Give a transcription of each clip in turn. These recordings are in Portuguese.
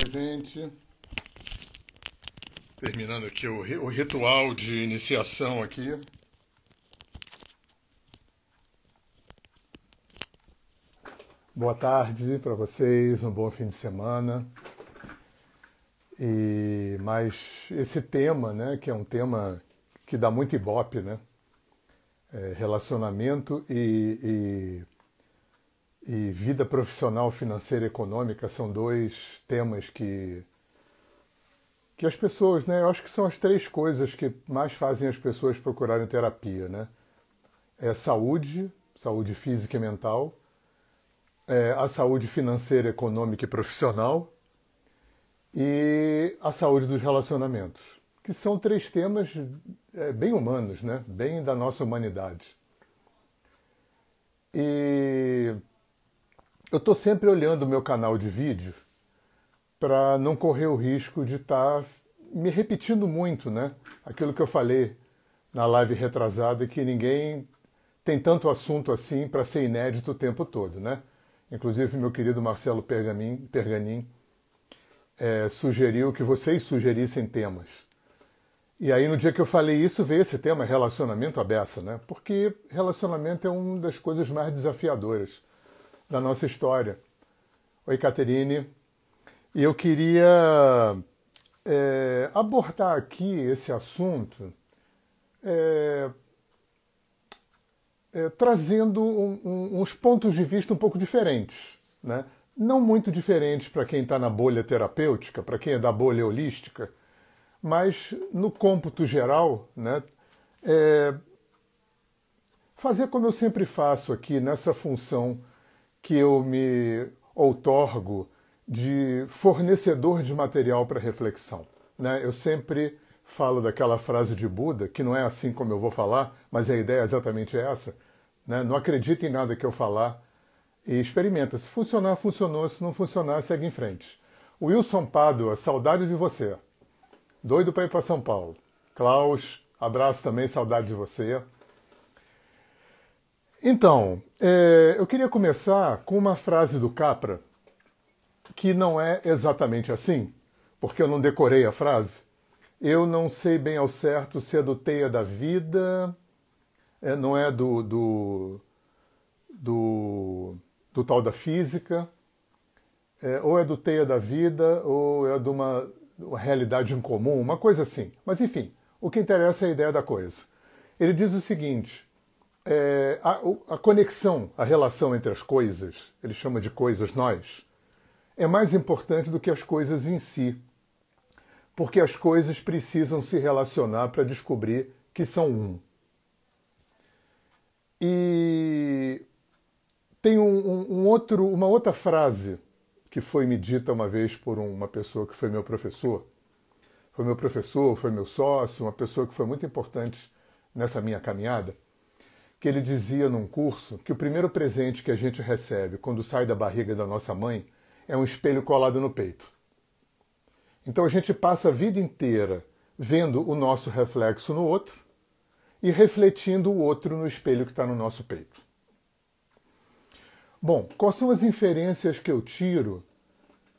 Oi, gente. Terminando aqui o, o ritual de iniciação aqui. Boa tarde para vocês, um bom fim de semana. E mais esse tema, né, que é um tema que dá muito ibope, né? É, relacionamento e, e, vida profissional, financeira e econômica são dois temas que que as pessoas, né? Eu acho que são as três coisas que mais fazem as pessoas procurarem terapia, né? É saúde, saúde física e mental, é a saúde financeira, econômica e profissional e a saúde dos relacionamentos, que são três temas é, bem humanos, né? Bem da nossa humanidade. E eu estou sempre olhando o meu canal de vídeo para não correr o risco de estar tá me repetindo muito, né? Aquilo que eu falei na live retrasada, que ninguém tem tanto assunto assim para ser inédito o tempo todo, né? Inclusive, meu querido Marcelo Pergamin, Perganin é, sugeriu que vocês sugerissem temas. E aí, no dia que eu falei isso, veio esse tema, relacionamento à beça, né? Porque relacionamento é uma das coisas mais desafiadoras da nossa história. Oi, Caterine. E eu queria é, abordar aqui esse assunto é, é, trazendo um, um, uns pontos de vista um pouco diferentes. Né? Não muito diferentes para quem está na bolha terapêutica, para quem é da bolha holística, mas no cômputo geral, né, é, fazer como eu sempre faço aqui nessa função que eu me outorgo de fornecedor de material para reflexão. Né? Eu sempre falo daquela frase de Buda, que não é assim como eu vou falar, mas a ideia é exatamente essa. Né? Não acredita em nada que eu falar e experimenta. Se funcionar, funcionou. Se não funcionar, segue em frente. Wilson Padua, saudade de você. Doido para ir para São Paulo. Klaus, abraço também, saudade de você. Então, é, eu queria começar com uma frase do Capra, que não é exatamente assim, porque eu não decorei a frase. Eu não sei bem ao certo se é do Teia da Vida, é, não é do, do, do, do tal da física, é, ou é do Teia da Vida, ou é de uma, uma realidade incomum, uma coisa assim. Mas enfim, o que interessa é a ideia da coisa. Ele diz o seguinte: é, a, a, conexão, a relação entre as coisas, ele chama de coisas nós, é mais importante do que as coisas em si, porque as coisas precisam se relacionar para descobrir que são um. E tem um, um, outro, uma outra frase que foi me dita uma vez por uma pessoa que foi meu professor. Foi meu professor, foi meu sócio, uma pessoa que foi muito importante nessa minha caminhada, que ele dizia num curso que o primeiro presente que a gente recebe quando sai da barriga da nossa mãe é um espelho colado no peito. Então a gente passa a vida inteira vendo o nosso reflexo no outro e refletindo o outro no espelho que está no nosso peito. Bom, quais são as inferências que eu tiro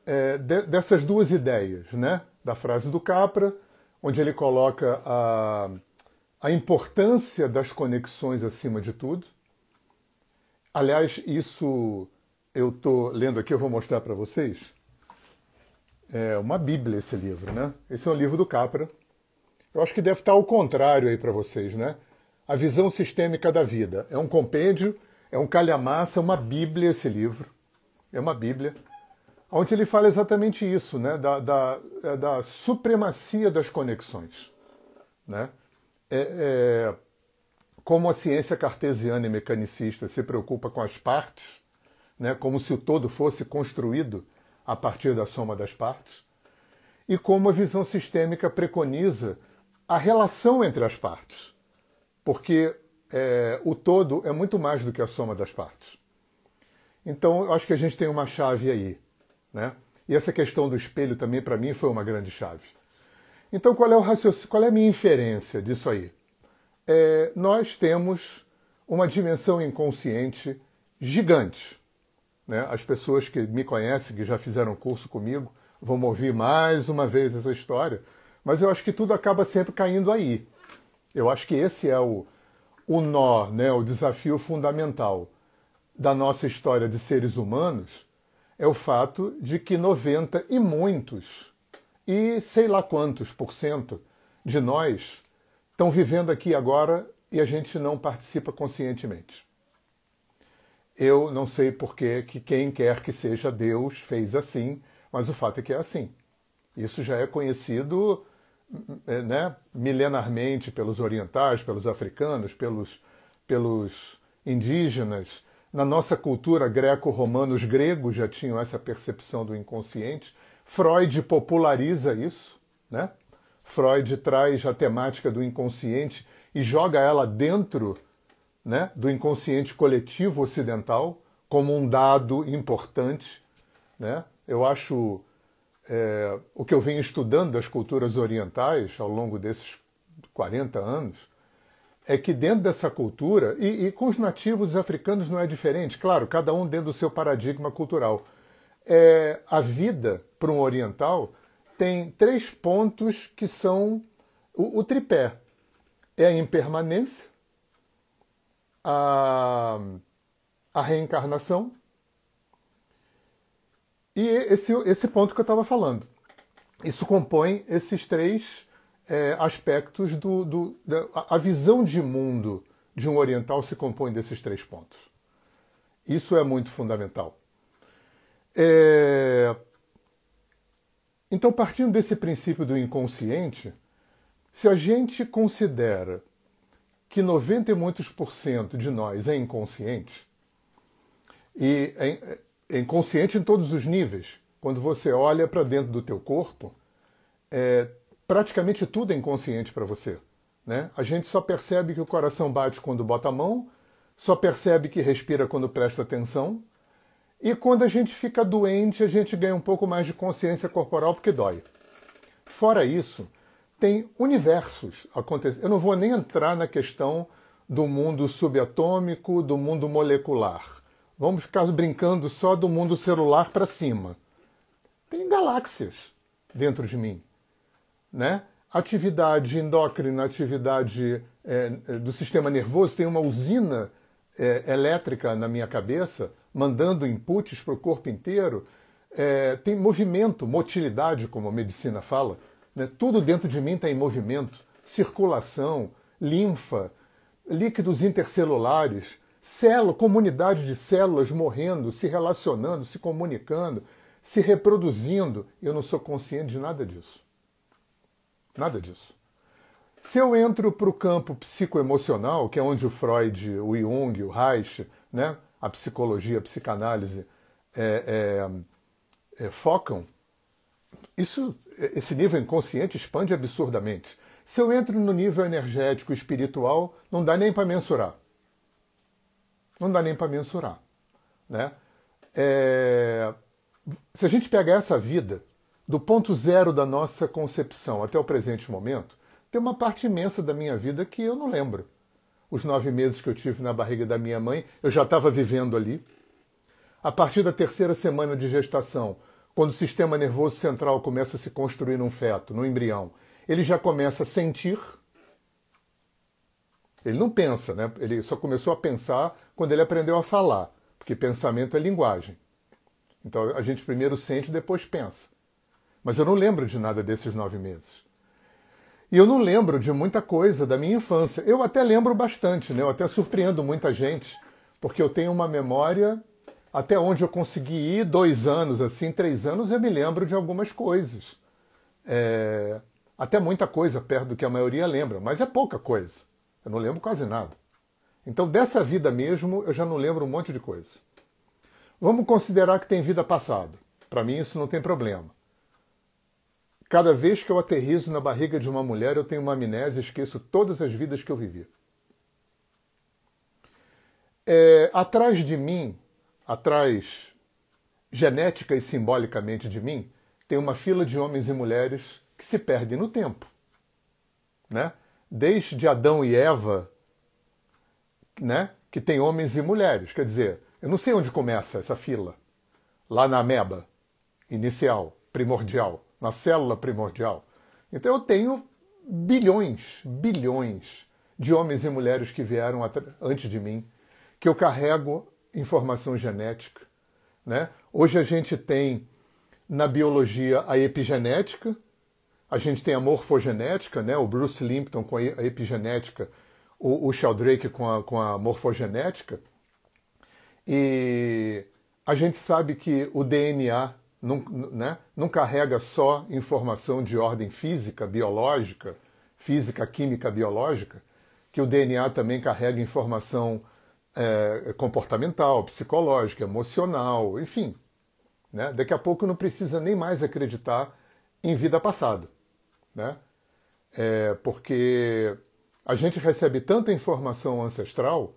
é, de, dessas duas ideias, né? Da frase do Capra, onde ele coloca a, a importância das conexões acima de tudo. Aliás, isso eu estou lendo aqui, eu vou mostrar para vocês. É uma Bíblia esse livro, né? Esse é um livro do Capra. Eu acho que deve estar ao contrário aí para vocês, né? A visão sistêmica da vida. É um compêndio, é um calhamaça, é uma Bíblia esse livro. É uma Bíblia. Onde ele fala exatamente isso, né? Da, da, é da supremacia das conexões. Né? É, é, como a ciência cartesiana e mecanicista se preocupa com as partes, né, como se o todo fosse construído a partir da soma das partes, e como a visão sistêmica preconiza a relação entre as partes, porque é, o todo é muito mais do que a soma das partes. Então, eu acho que a gente tem uma chave aí. Né? E essa questão do espelho também, para mim, foi uma grande chave. Então, qual é, o raciocínio, qual é a minha inferência disso aí? É, nós temos uma dimensão inconsciente gigante né? As pessoas que me conhecem, que já fizeram curso comigo, vamos ouvir mais uma vez essa história, mas eu acho que tudo acaba sempre caindo aí. Eu acho que esse é o, o nó, né, o desafio fundamental da nossa história de seres humanos, é o fato de que 90 e muitos, e sei lá quantos por cento de nós estão vivendo aqui agora e a gente não participa conscientemente. Eu não sei por que quem quer que seja Deus fez assim, mas o fato é que é assim. Isso já é conhecido é, né, milenarmente pelos orientais, pelos africanos, pelos, pelos indígenas, na nossa cultura greco-romana, os gregos já tinham essa percepção do inconsciente. Freud populariza isso, né? Freud traz a temática do inconsciente e joga ela dentro né, do inconsciente coletivo ocidental como um dado importante. Né? Eu acho é, o que eu venho estudando das culturas orientais ao longo desses 40 anos é que dentro dessa cultura, e, e, com os nativos africanos não é diferente, claro, cada um dentro do seu paradigma cultural. É, a vida para um oriental tem três pontos que são o, o tripé: é a impermanência, a, a reencarnação e esse, esse ponto que eu estava falando. Isso compõe esses três é, aspectos do, do da, a visão de mundo de um oriental se compõe desses três pontos. Isso é muito fundamental. É... Então, partindo desse princípio do inconsciente, se a gente considera que 90 e muitos por cento de nós é inconsciente, e é, é inconsciente em todos os níveis, quando você olha para dentro do teu corpo, é, praticamente tudo é inconsciente para você. Né? A gente só percebe que o coração bate quando bota a mão, só percebe que respira quando presta atenção, e quando a gente fica doente, a gente ganha um pouco mais de consciência corporal porque dói. Fora isso, tem universos acontecendo. Eu não vou nem entrar na questão do mundo subatômico, do mundo molecular. Vamos ficar brincando só do mundo celular para cima. Tem galáxias dentro de mim né? Atividade endócrina, atividade é, do sistema nervoso, tem uma usina é, elétrica na minha cabeça, mandando inputs para o corpo inteiro. É, tem movimento, motilidade, como a medicina fala. Né? Tudo dentro de mim está em movimento. Circulação, linfa, líquidos intercelulares, célula, comunidade de células morrendo, se relacionando, se comunicando, se reproduzindo. Eu não sou consciente de nada disso. Nada disso. Se eu entro para o campo psicoemocional, que é onde o Freud, o Jung, o Reich, né, a psicologia, a psicanálise é, é, é, focam, isso, esse nível inconsciente expande absurdamente. Se eu entro no nível energético espiritual, não dá nem para mensurar. Não dá nem para mensurar. Né? É, se a gente pegar essa vida do ponto zero da nossa concepção até o presente momento, tem uma parte imensa da minha vida que eu não lembro. Os nove meses que eu tive na barriga da minha mãe, eu já estava vivendo ali. A partir da terceira semana de gestação, quando o sistema nervoso central começa a se construir num feto, num embrião, ele já começa a sentir. Ele não pensa, né? Ele só começou a pensar quando ele aprendeu a falar, porque pensamento é linguagem. Então a gente primeiro sente, depois pensa. Mas eu não lembro de nada desses nove meses. E eu não lembro de muita coisa da minha infância. Eu até lembro bastante, né? Eu até surpreendo muita gente, porque eu tenho uma memória até onde eu consegui ir, dois anos, assim, três anos, eu me lembro de algumas coisas. É... Até muita coisa perto do que a maioria lembra, mas é pouca coisa. Eu não lembro quase nada. Então, dessa vida mesmo, eu já não lembro um monte de coisa. Vamos considerar que tem vida passada. Para mim, isso não tem problema. Cada vez que eu aterrizo na barriga de uma mulher, eu tenho uma amnésia e esqueço todas as vidas que eu vivi. É, atrás de mim, atrás genética e simbolicamente de mim, tem uma fila de homens e mulheres que se perdem no tempo. Né? Desde Adão e Eva, né? que tem homens e mulheres. Quer dizer, eu não sei onde começa essa fila. Lá na ameba inicial primordial, na célula primordial. Então eu tenho bilhões, bilhões de homens e mulheres que vieram antes de mim, que eu carrego informação genética. Né? Hoje a gente tem na biologia a epigenética, a gente tem a morfogenética, né? o Bruce Limpton com a epigenética, o, o Sheldrake com a, com a morfogenética, e a gente sabe que o DNA não, né, não carrega só informação de ordem física, biológica, física, química, biológica, que o DNA também carrega informação é, comportamental, psicológica, emocional, enfim. Né? Daqui a pouco não precisa nem mais acreditar em vida passada. Né? É, porque a gente recebe tanta informação ancestral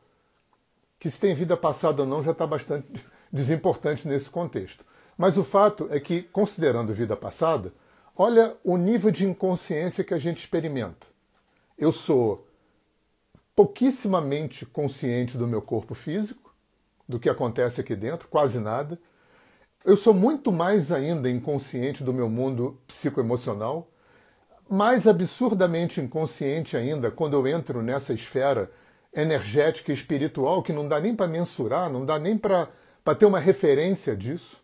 que se tem vida passada ou não já está bastante desimportante nesse contexto. Mas o fato é que, considerando vida passada, olha o nível de inconsciência que a gente experimenta. Eu sou pouquíssimamente consciente do meu corpo físico, do que acontece aqui dentro, quase nada. Eu sou muito mais ainda inconsciente do meu mundo psicoemocional, mais absurdamente inconsciente ainda quando eu entro nessa esfera energética e espiritual que não dá nem para mensurar, não dá nem para ter uma referência disso.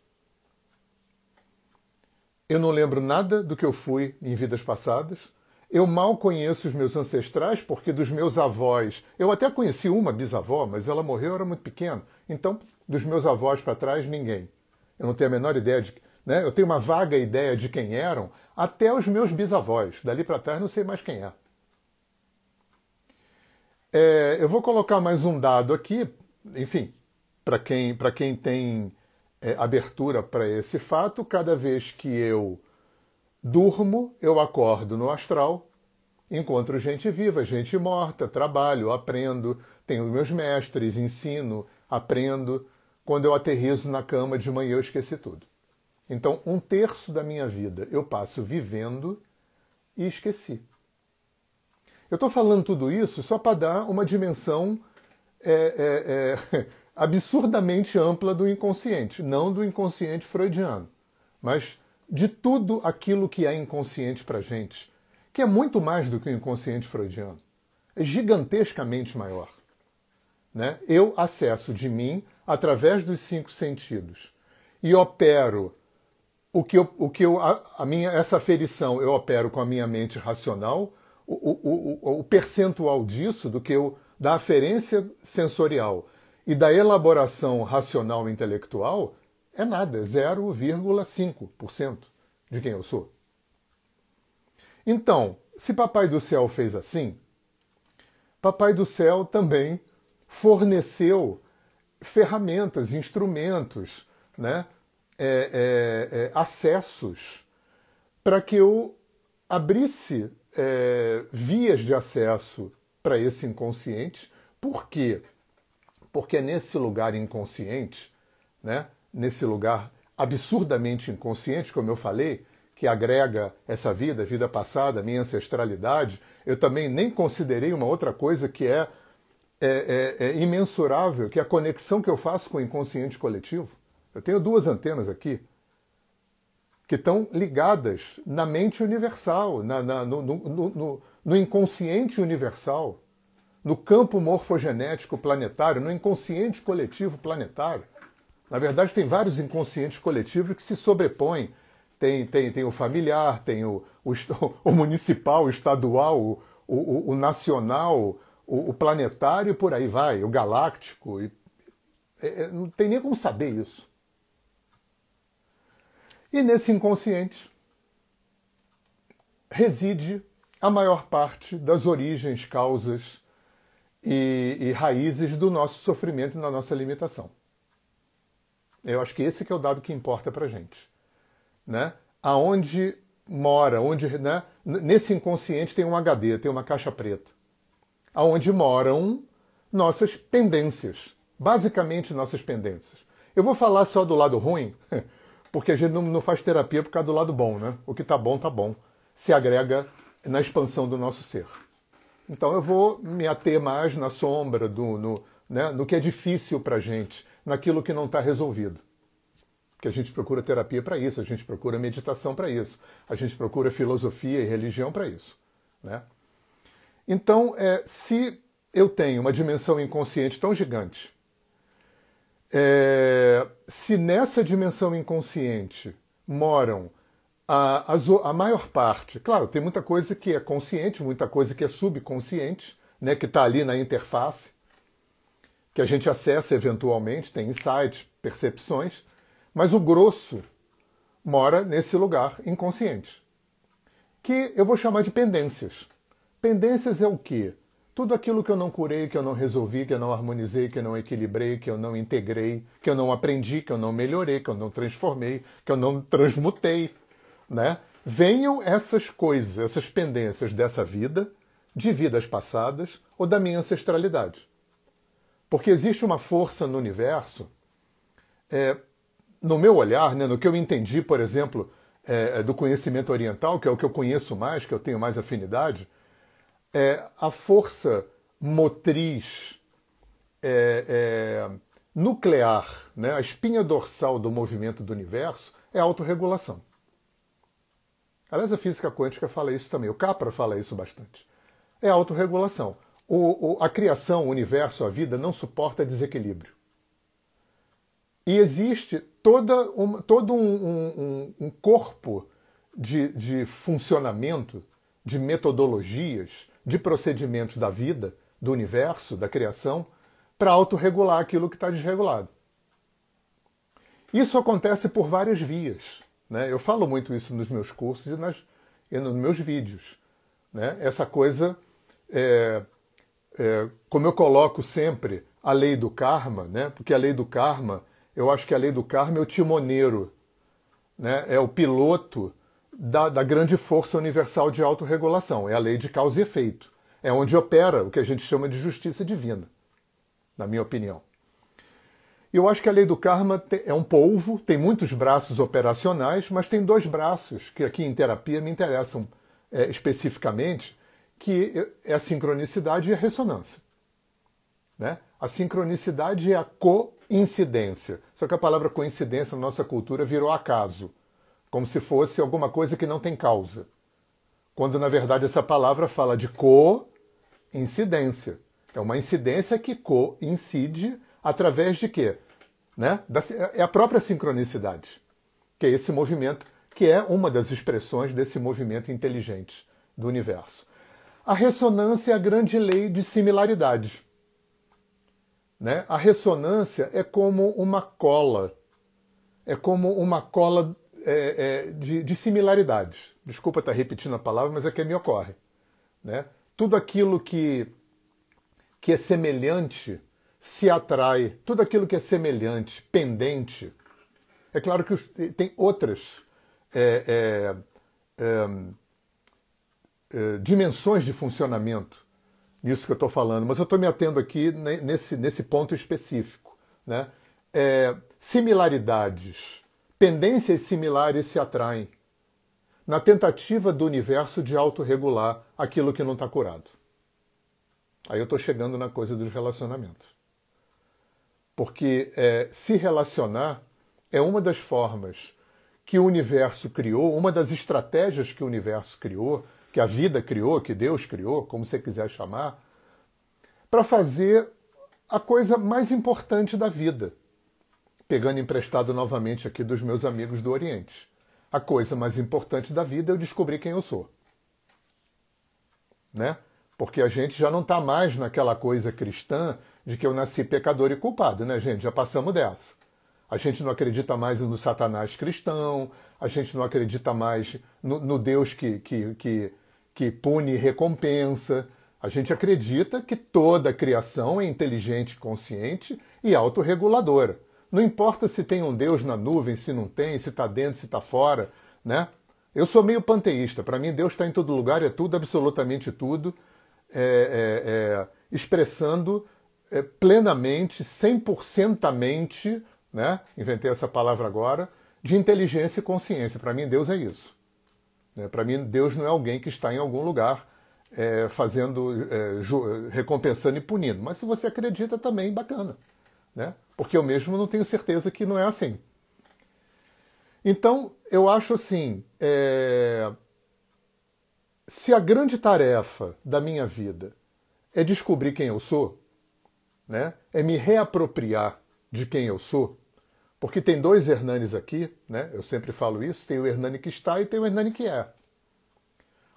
Eu não lembro nada do que eu fui em vidas passadas. Eu mal conheço os meus ancestrais, porque dos meus avós. Eu até conheci uma bisavó, mas ela morreu, eu era muito pequeno. Então, dos meus avós para trás, ninguém. Eu não tenho a menor ideia de. Né? Eu tenho uma vaga ideia de quem eram, até os meus bisavós. Dali para trás, não sei mais quem é. é. Eu vou colocar mais um dado aqui, enfim, para quem, quem tem é, abertura para esse fato, cada vez que eu durmo, eu acordo no astral, encontro gente viva, gente morta, trabalho, aprendo, tenho meus mestres, ensino, aprendo. Quando eu aterrizo na cama de manhã, eu esqueci tudo. Então, um terço da minha vida eu passo vivendo e esqueci. Eu estou falando tudo isso só para dar uma dimensão é, é, é, absurdamente ampla do inconsciente, não do inconsciente freudiano, mas de tudo aquilo que é inconsciente para a gente, que é muito mais do que o inconsciente freudiano, é gigantescamente maior. Né? Eu acesso de mim através dos cinco sentidos e opero o que eu, o que eu a, a minha essa aferição eu opero com a minha mente racional, o, o, o, o percentual disso do que eu da aferência sensorial e da elaboração racional intelectual é nada, é 0,5% de quem eu sou. Então, se Papai do Céu fez assim, Papai do Céu também forneceu ferramentas, instrumentos, né, é, é, é, acessos para que eu abrisse é, vias de acesso para esse inconsciente. Por quê? Porque é nesse lugar inconsciente, né, nesse lugar absurdamente inconsciente, como eu falei, que agrega essa vida, vida passada, minha ancestralidade, eu também nem considerei uma outra coisa que é, é, é, é imensurável, que é a conexão que eu faço com o inconsciente coletivo. Eu tenho duas antenas aqui que estão ligadas na mente universal, na, na, no, no, no, no inconsciente universal no campo morfogenético planetário, no inconsciente coletivo planetário. Na verdade, tem vários inconscientes coletivos que se sobrepõem. Tem, tem, tem o familiar, tem o, o, o municipal, o estadual, o, o, o nacional, o, planetário e por aí vai, o galáctico. E, é, é, não tem nem como saber isso. E nesse inconsciente reside a maior parte das origens, causas e, e raízes do nosso sofrimento e da nossa limitação. Eu acho que esse que é o dado que importa para gente, né? Aonde mora, onde, né? Nesse inconsciente tem um HD, tem uma caixa preta, aonde moram nossas pendências, basicamente nossas pendências. Eu vou falar só do lado ruim, porque a gente não, faz terapia por causa do lado bom, né? O que tá bom tá bom, se agrega na expansão do nosso ser. Então eu vou me ater mais na sombra, do, no, né, no que é difícil para a gente, naquilo que não está resolvido. que a gente procura terapia para isso, a gente procura meditação para isso, a gente procura filosofia e religião para isso. Né? Então, é, se eu tenho uma dimensão inconsciente tão gigante, é, se nessa dimensão inconsciente moram a, a, a, maior parte, claro, tem muita coisa que é consciente, muita coisa que é subconsciente, né, que está ali na interface, que a gente acessa eventualmente, tem insights, percepções, mas o grosso mora nesse lugar inconsciente, que eu vou chamar de pendências. Pendências é o quê? Tudo aquilo que eu não curei, que eu não resolvi, que eu não harmonizei, que eu não equilibrei, que eu não integrei, que eu não aprendi, que eu não melhorei, que eu não transformei, que eu não transmutei, né? Venham essas coisas, essas pendências dessa vida, de vidas passadas ou da minha ancestralidade. Porque existe uma força no universo, é, no meu olhar, né, no que eu entendi, por exemplo, é, do conhecimento oriental, que é o que eu conheço mais, que eu tenho mais afinidade, é, a força motriz é, é, nuclear, né, a espinha dorsal do movimento do universo, é a autorregulação. Aliás, a física quântica fala isso também, o Capra fala isso bastante. É a autorregulação. O, o, a criação, o universo, a vida não suporta desequilíbrio. E existe toda uma, todo um, um, um corpo de, de funcionamento, de metodologias, de procedimentos da vida, do universo, da criação, para autorregular aquilo que está desregulado. Isso acontece por várias vias. Né? Eu falo muito isso nos meus cursos e, nas, e nos meus vídeos. Né? Essa coisa, é, é, como eu coloco sempre, a lei do karma, né? porque a lei do karma, eu acho que a lei do karma é o timoneiro, né? é o piloto da, da grande força universal de autorregulação. É a lei de causa e efeito. É onde opera o que a gente chama de justiça divina, na minha opinião. Eu acho que a lei do karma é um polvo, tem muitos braços operacionais, mas tem dois braços que aqui em terapia me interessam é, especificamente, que é a sincronicidade e a ressonância. Né? A sincronicidade é a coincidência. Só que a palavra coincidência na nossa cultura virou acaso como se fosse alguma coisa que não tem causa. Quando na verdade essa palavra fala de coincidência. É uma incidência que coincide através de quê? Né? é a própria sincronicidade, que é esse movimento, que é uma das expressões desse movimento inteligente do universo. A ressonância é a grande lei de similaridade. Né? A ressonância é como uma cola, é como uma cola é, é, de, de, similaridades. Desculpa estar repetindo a palavra, mas é que me ocorre. Né? Tudo aquilo que, que é semelhante se atrai, tudo aquilo que é semelhante, pendente. É claro que tem outras é, é, é, dimensões de funcionamento nisso que eu estou falando, mas eu estou me atendo aqui nesse, nesse ponto específico. Né? similaridades Pendências similares se atraem na tentativa do universo de autorregular aquilo que não está curado. Aí eu estou chegando na coisa dos relacionamentos. Porque é, se relacionar é uma das formas que o universo criou, uma das estratégias que o universo criou, que a vida criou, que Deus criou, como você quiser chamar, para fazer a coisa mais importante da vida, pegando emprestado novamente aqui dos meus amigos do Oriente. A coisa mais importante da vida é eu descobrir quem eu sou. Né? Porque a gente já não está mais naquela coisa cristã de que eu nasci pecador e culpado, né, gente? Já passamos dessa. A gente não acredita mais no Satanás cristão, a gente não acredita mais no, no Deus que, que, que, que pune e recompensa. A gente acredita que toda criação é inteligente, consciente e autorreguladora. Não importa se tem um Deus na nuvem, se não tem, se está dentro, se está fora, né? Eu sou meio panteísta. Para mim, Deus está em todo lugar, é tudo, absolutamente tudo, é, é, é, expressando plenamente, 100%mente, né? inventei essa palavra agora, de inteligência e consciência. Para mim, Deus é isso. Né? Para mim, Deus não é alguém que está em algum lugar é, fazendo, é, recompensando e punindo. Mas se você acredita também, bacana. Né? porque eu mesmo não tenho certeza que não é assim. Então, eu acho assim: é... se a grande tarefa da minha vida é descobrir quem eu sou, né? é me reapropriar de quem eu sou, porque tem dois Hernanes aqui, né? eu sempre falo isso: tem o Hernani que está e tem o Hernani que é.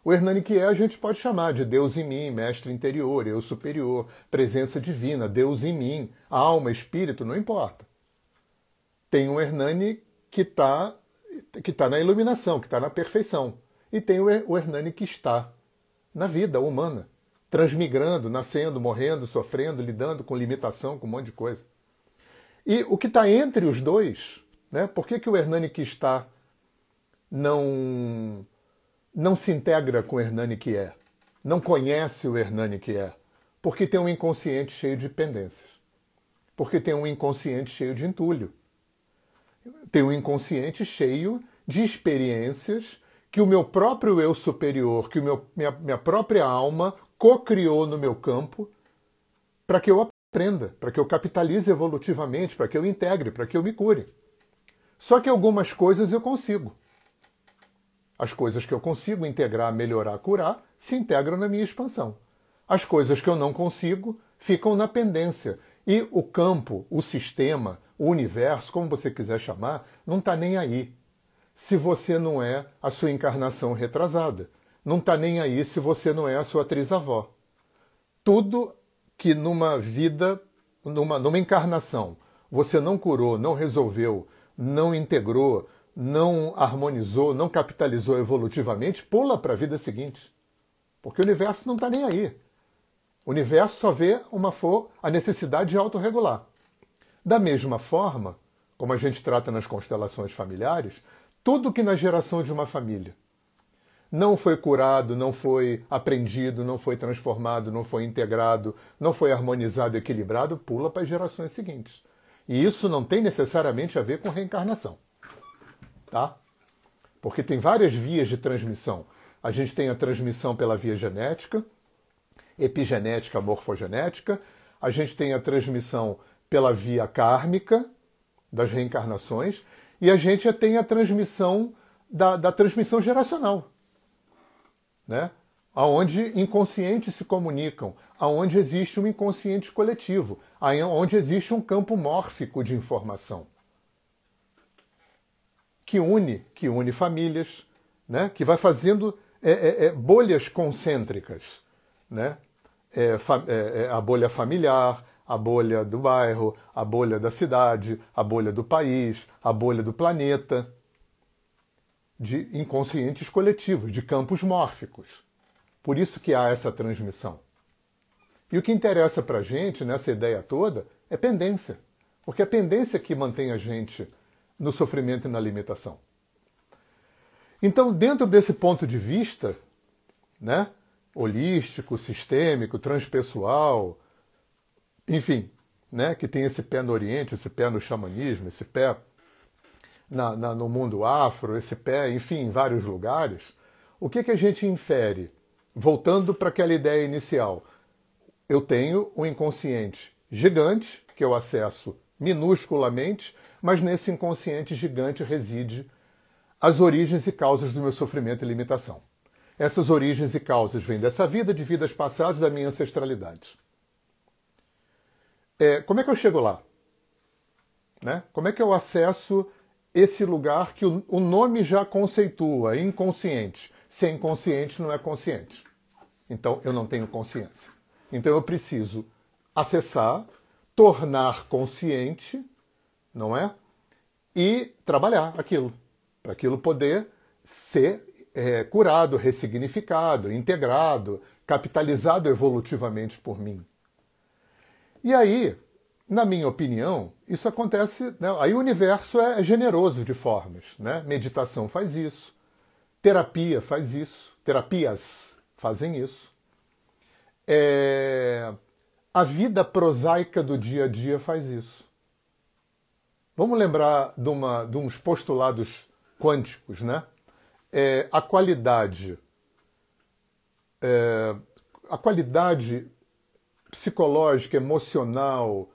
O Hernani que é a gente pode chamar de Deus em mim, mestre interior, eu superior, presença divina, Deus em mim, alma, espírito, não importa. Tem um Hernani que está que tá na iluminação, que está na perfeição. E tem o Hernani que está na vida humana, transmigrando, nascendo, morrendo, sofrendo, lidando com limitação, com um monte de coisa. E o que está entre os dois, né? por que, que o Hernani que está não, não se integra com o Hernani que é? Não conhece o Hernani que é? Porque tem um inconsciente cheio de pendências. Porque tem um inconsciente cheio de entulho tenho um inconsciente cheio de experiências que o meu próprio eu superior, que o meu, minha, minha própria alma co-criou no meu campo para que eu aprenda, para que eu capitalize evolutivamente, para que eu integre, para que eu me cure. Só que algumas coisas eu consigo. As coisas que eu consigo integrar, melhorar, curar, se integram na minha expansão. As coisas que eu não consigo ficam na pendência. E o campo, o sistema, o universo, como você quiser chamar, não está nem aí. Se você não é a sua encarnação retrasada. Não está nem aí se você não é a sua atriz-avó. Tudo que numa vida, numa, numa encarnação, você não curou, não resolveu, não integrou, não harmonizou, não capitalizou evolutivamente, pula para a vida seguinte. Porque o universo não está nem aí. O universo só vê uma for a necessidade de autorregular. Da mesma forma, como a gente trata nas constelações familiares, tudo que na geração de uma família não foi curado, não foi aprendido, não foi transformado, não foi integrado, não foi harmonizado, equilibrado, pula para as gerações seguintes. E isso não tem necessariamente a ver com reencarnação. Tá? Porque tem várias vias de transmissão. A gente tem a transmissão pela via genética, epigenética, morfogenética, a gente tem a transmissão pela via kármica das reencarnações e a gente tem a transmissão da, da transmissão geracional, né? aonde inconscientes se comunicam, aonde existe um inconsciente coletivo, aonde existe um campo mórfico de informação que une, que une famílias, né? que vai fazendo é, é, é, bolhas concêntricas, né? É, é, é, a bolha familiar, a bolha do bairro, a bolha da cidade, a bolha do país, a bolha do planeta, de inconscientes coletivos, de campos mórficos. Por isso que há essa transmissão. E o que interessa para a gente nessa ideia toda é pendência, porque é a pendência que mantém a gente no sofrimento e na limitação. Então, dentro desse ponto de vista, né, holístico, sistêmico, transpessoal, enfim, né, que tem esse pé no Oriente, esse pé no xamanismo, esse pé na, na, no mundo afro, esse pé, enfim, em vários lugares, o que, que a gente infere? Voltando para aquela ideia inicial, eu tenho um inconsciente gigante, que eu acesso minusculamente, mas nesse inconsciente gigante reside as origens e causas do meu sofrimento e limitação. Essas origens e causas vêm dessa vida, de vidas passadas, da minha ancestralidade. É, como é que eu chego lá? Né? Como é que eu acesso esse lugar que o, nome já conceitua, inconsciente? Se é inconsciente, não é consciente. Então eu não tenho consciência. Então eu preciso acessar, tornar consciente, não é? E trabalhar aquilo, para aquilo poder ser é, curado, ressignificado, integrado, capitalizado evolutivamente por mim. E aí, na minha opinião, isso acontece. Né? Aí o universo é generoso de formas. Né? Meditação faz isso, terapia faz isso, terapias fazem isso. É... A vida prosaica do dia a dia faz isso. Vamos lembrar de, uma, de uns postulados quânticos, né? É, a qualidade, é, a qualidade psicológica, emocional,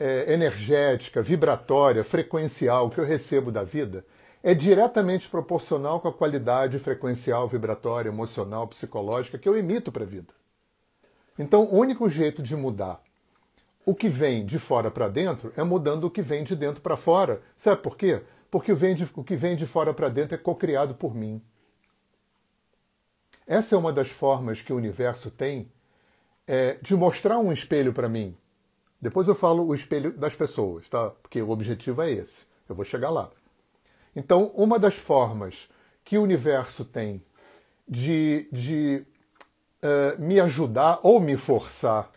é, energética, vibratória, frequencial que eu recebo da vida é diretamente proporcional com a qualidade frequencial, vibratória, emocional, psicológica que eu emito para a vida. Então, o único jeito de mudar o que vem de fora para dentro é mudando o que vem de dentro para fora. Sabe por quê? Porque o, que vem de fora para dentro é cocriado por mim. Essa é uma das formas que o universo tem é, de mostrar um espelho para mim. Depois eu falo o espelho das pessoas, tá? Porque o objetivo é esse. Eu vou chegar lá. Então, uma das formas que o universo tem de, de uh, me ajudar ou me forçar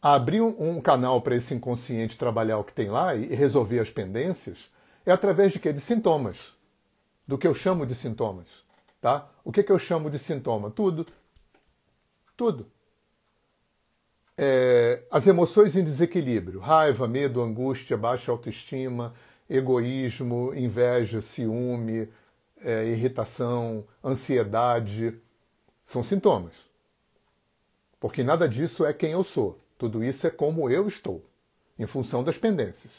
a abrir um, um canal para esse inconsciente trabalhar o que tem lá e resolver as pendências é através de quê? De sintomas. Do que eu chamo de sintomas. Tá? O que, que eu chamo de sintoma? Tudo. Tudo. É, as emoções em desequilíbrio, raiva, medo, angústia, baixa autoestima, egoísmo, inveja, ciúme, é, irritação, ansiedade, são sintomas. Porque nada disso é quem eu sou. Tudo isso é como eu estou, em função das pendências.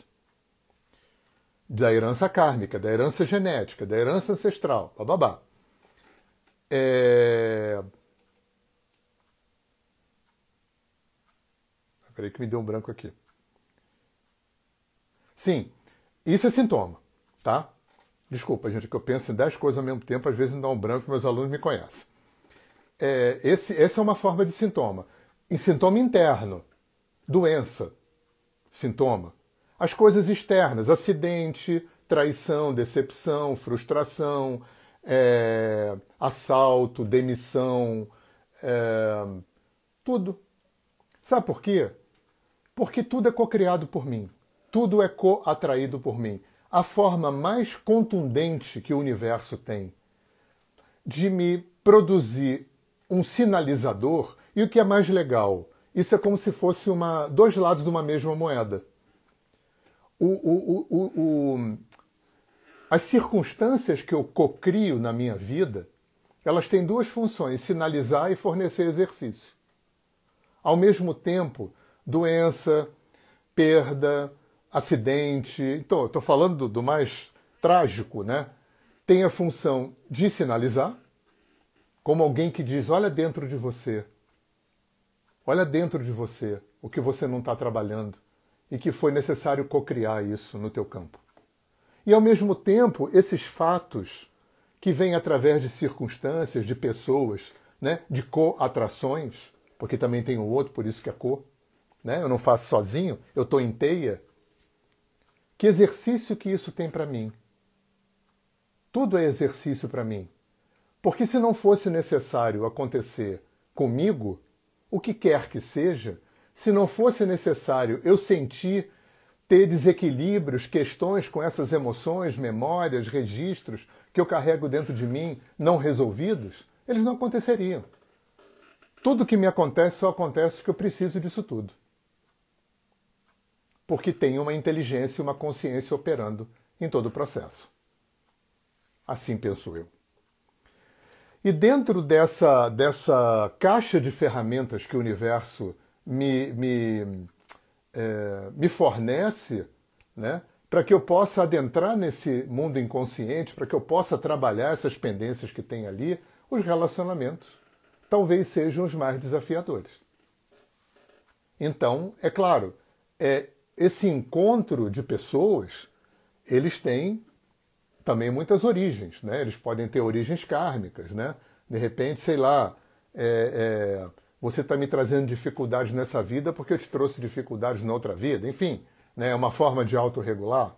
Da herança kármica, da herança genética, da herança ancestral, bababá. É... Peraí que me deu um branco aqui. Sim, isso é sintoma, tá? Desculpa, gente, que eu penso em dez coisas ao mesmo tempo, às vezes me dá um branco, meus alunos me conhecem. É, esse, essa é uma forma de sintoma. Em sintoma interno, doença, sintoma. As coisas externas, acidente, traição, decepção, frustração, é, assalto, demissão, é, tudo. Sabe por quê? Porque tudo é co-criado por mim. Tudo é co-atraído por mim. A forma mais contundente que o universo tem de me produzir um sinalizador, e o que é mais legal, isso é como se fosse uma, dois lados de uma mesma moeda. O, o, o, as circunstâncias que eu cocrio na minha vida, elas têm duas funções: sinalizar e fornecer exercício. Ao mesmo tempo, doença, perda, acidente, então, estou falando do, mais trágico, né? Tem a função de sinalizar, como alguém que diz: olha dentro de você, olha dentro de você o que você não está trabalhando e que foi necessário cocriar isso no teu campo. E ao mesmo tempo, esses fatos que vêm através de circunstâncias, de pessoas, né, de co-atrações, porque também tem o outro, por isso que é co, né? Eu não faço sozinho, eu estou em teia, que exercício que isso tem para mim? Tudo é exercício para mim. Porque se não fosse necessário acontecer comigo, o que quer que seja, se não fosse necessário eu sentir, ter desequilíbrios, questões com essas emoções, memórias, registros que eu carrego dentro de mim não resolvidos, eles não aconteceriam. Tudo que me acontece só acontece porque eu preciso disso tudo porque tem uma inteligência e uma consciência operando em todo o processo. Assim penso eu. E dentro dessa, dessa caixa de ferramentas que o universo me, me, é, me fornece, né, para que eu possa adentrar nesse mundo inconsciente, para que eu possa trabalhar essas pendências que tem ali, os relacionamentos talvez sejam os mais desafiadores. Então, é claro, é esse encontro de pessoas, eles têm também muitas origens, né? Eles podem ter origens kármicas, né? De repente, sei lá, é, é, você está me trazendo dificuldades nessa vida porque eu te trouxe dificuldades na outra vida. Enfim, né? é uma forma de autorregular.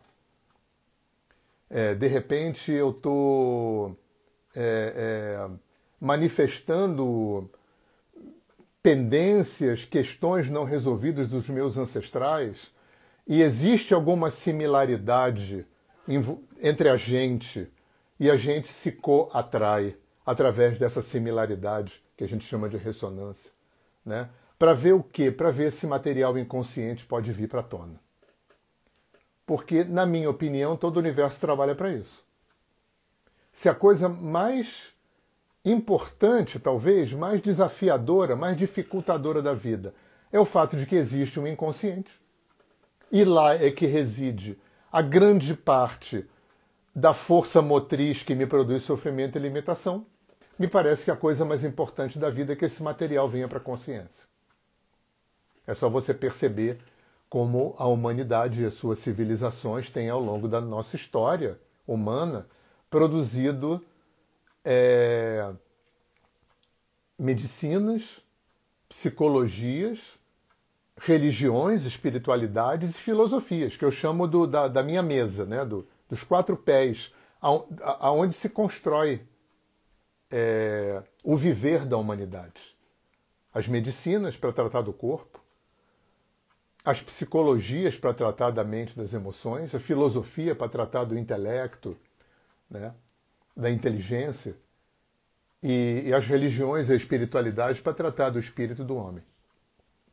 É, de repente, eu estou é, é, manifestando pendências, questões não resolvidas dos meus ancestrais e existe alguma similaridade entre a gente e a gente se co-atrai através dessa similaridade que a gente chama de ressonância, né? Para ver o quê? Para ver se material inconsciente pode vir para a tona. Porque, na minha opinião, todo o universo trabalha para isso. Se a coisa mais importante, talvez, mais desafiadora, mais dificultadora da vida é o fato de que existe um inconsciente, e lá é que reside a grande parte da força motriz que me produz sofrimento e limitação, me parece que a coisa mais importante da vida é que esse material venha para a consciência. É só você perceber como a humanidade e as suas civilizações têm, ao longo da nossa história humana, produzido é, medicinas, psicologias, religiões, espiritualidades e filosofias, que eu chamo do, da, da, minha mesa, né? Do, dos quatro pés, aonde se constrói é, o viver da humanidade. As medicinas para tratar do corpo, as psicologias para tratar da mente das emoções, a filosofia para tratar do intelecto, né, da inteligência, e, e as religiões e a espiritualidade para tratar do espírito do homem.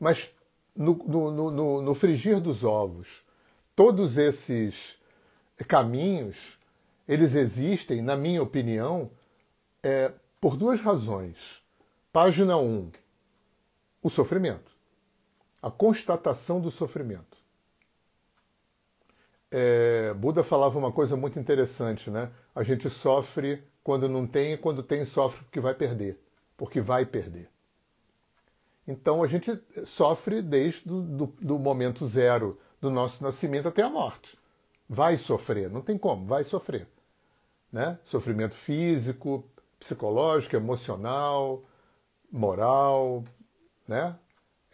Mas no, no, no, no frigir dos ovos, todos esses caminhos, eles existem, na minha opinião, é, por duas razões. Página 1, o sofrimento a constatação do sofrimento. É, Buda falava uma coisa muito interessante, né? A gente sofre quando não tem e quando tem sofre porque vai perder, porque vai perder. Então a gente sofre desde do, do, do momento zero do nosso nascimento até a morte. Vai sofrer, não tem como, vai sofrer. Né? Sofrimento físico, psicológico, emocional, moral, né?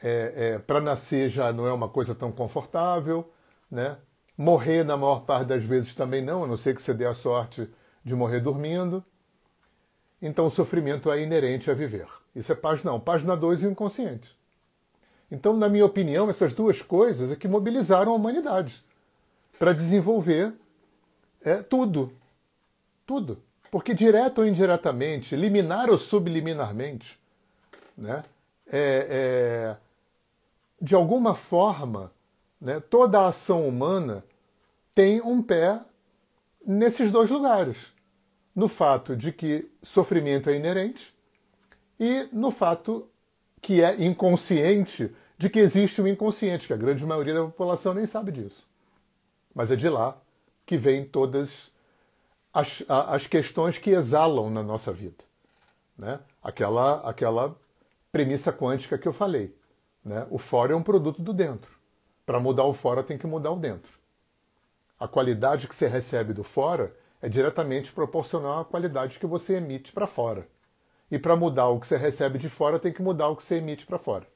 é, é, para nascer já não é uma coisa tão confortável, né? Morrer, na maior parte das vezes, também não, a não ser que você dê a sorte de morrer dormindo. Então, o sofrimento é inerente a viver. Isso é página 1. Página 2, o inconsciente. Então, na minha opinião, essas duas coisas é que mobilizaram a humanidade para desenvolver é, tudo. Tudo. Porque, direto ou indiretamente, liminar ou subliminarmente, né, é, é, de alguma forma, né, toda a ação humana tem um pé nesses dois lugares. No fato de que sofrimento é inerente e no fato que é inconsciente de que existe o um inconsciente, que a grande maioria da população nem sabe disso. Mas é de lá que vêm todas as, as questões que exalam na nossa vida. Né? Aquela, aquela premissa quântica que eu falei. Né? O fora é um produto do dentro. Para mudar o fora tem que mudar o dentro. A qualidade que você recebe do fora é diretamente proporcional à qualidade que você emite para fora. E para mudar o que você recebe de fora tem que mudar o que você emite para fora.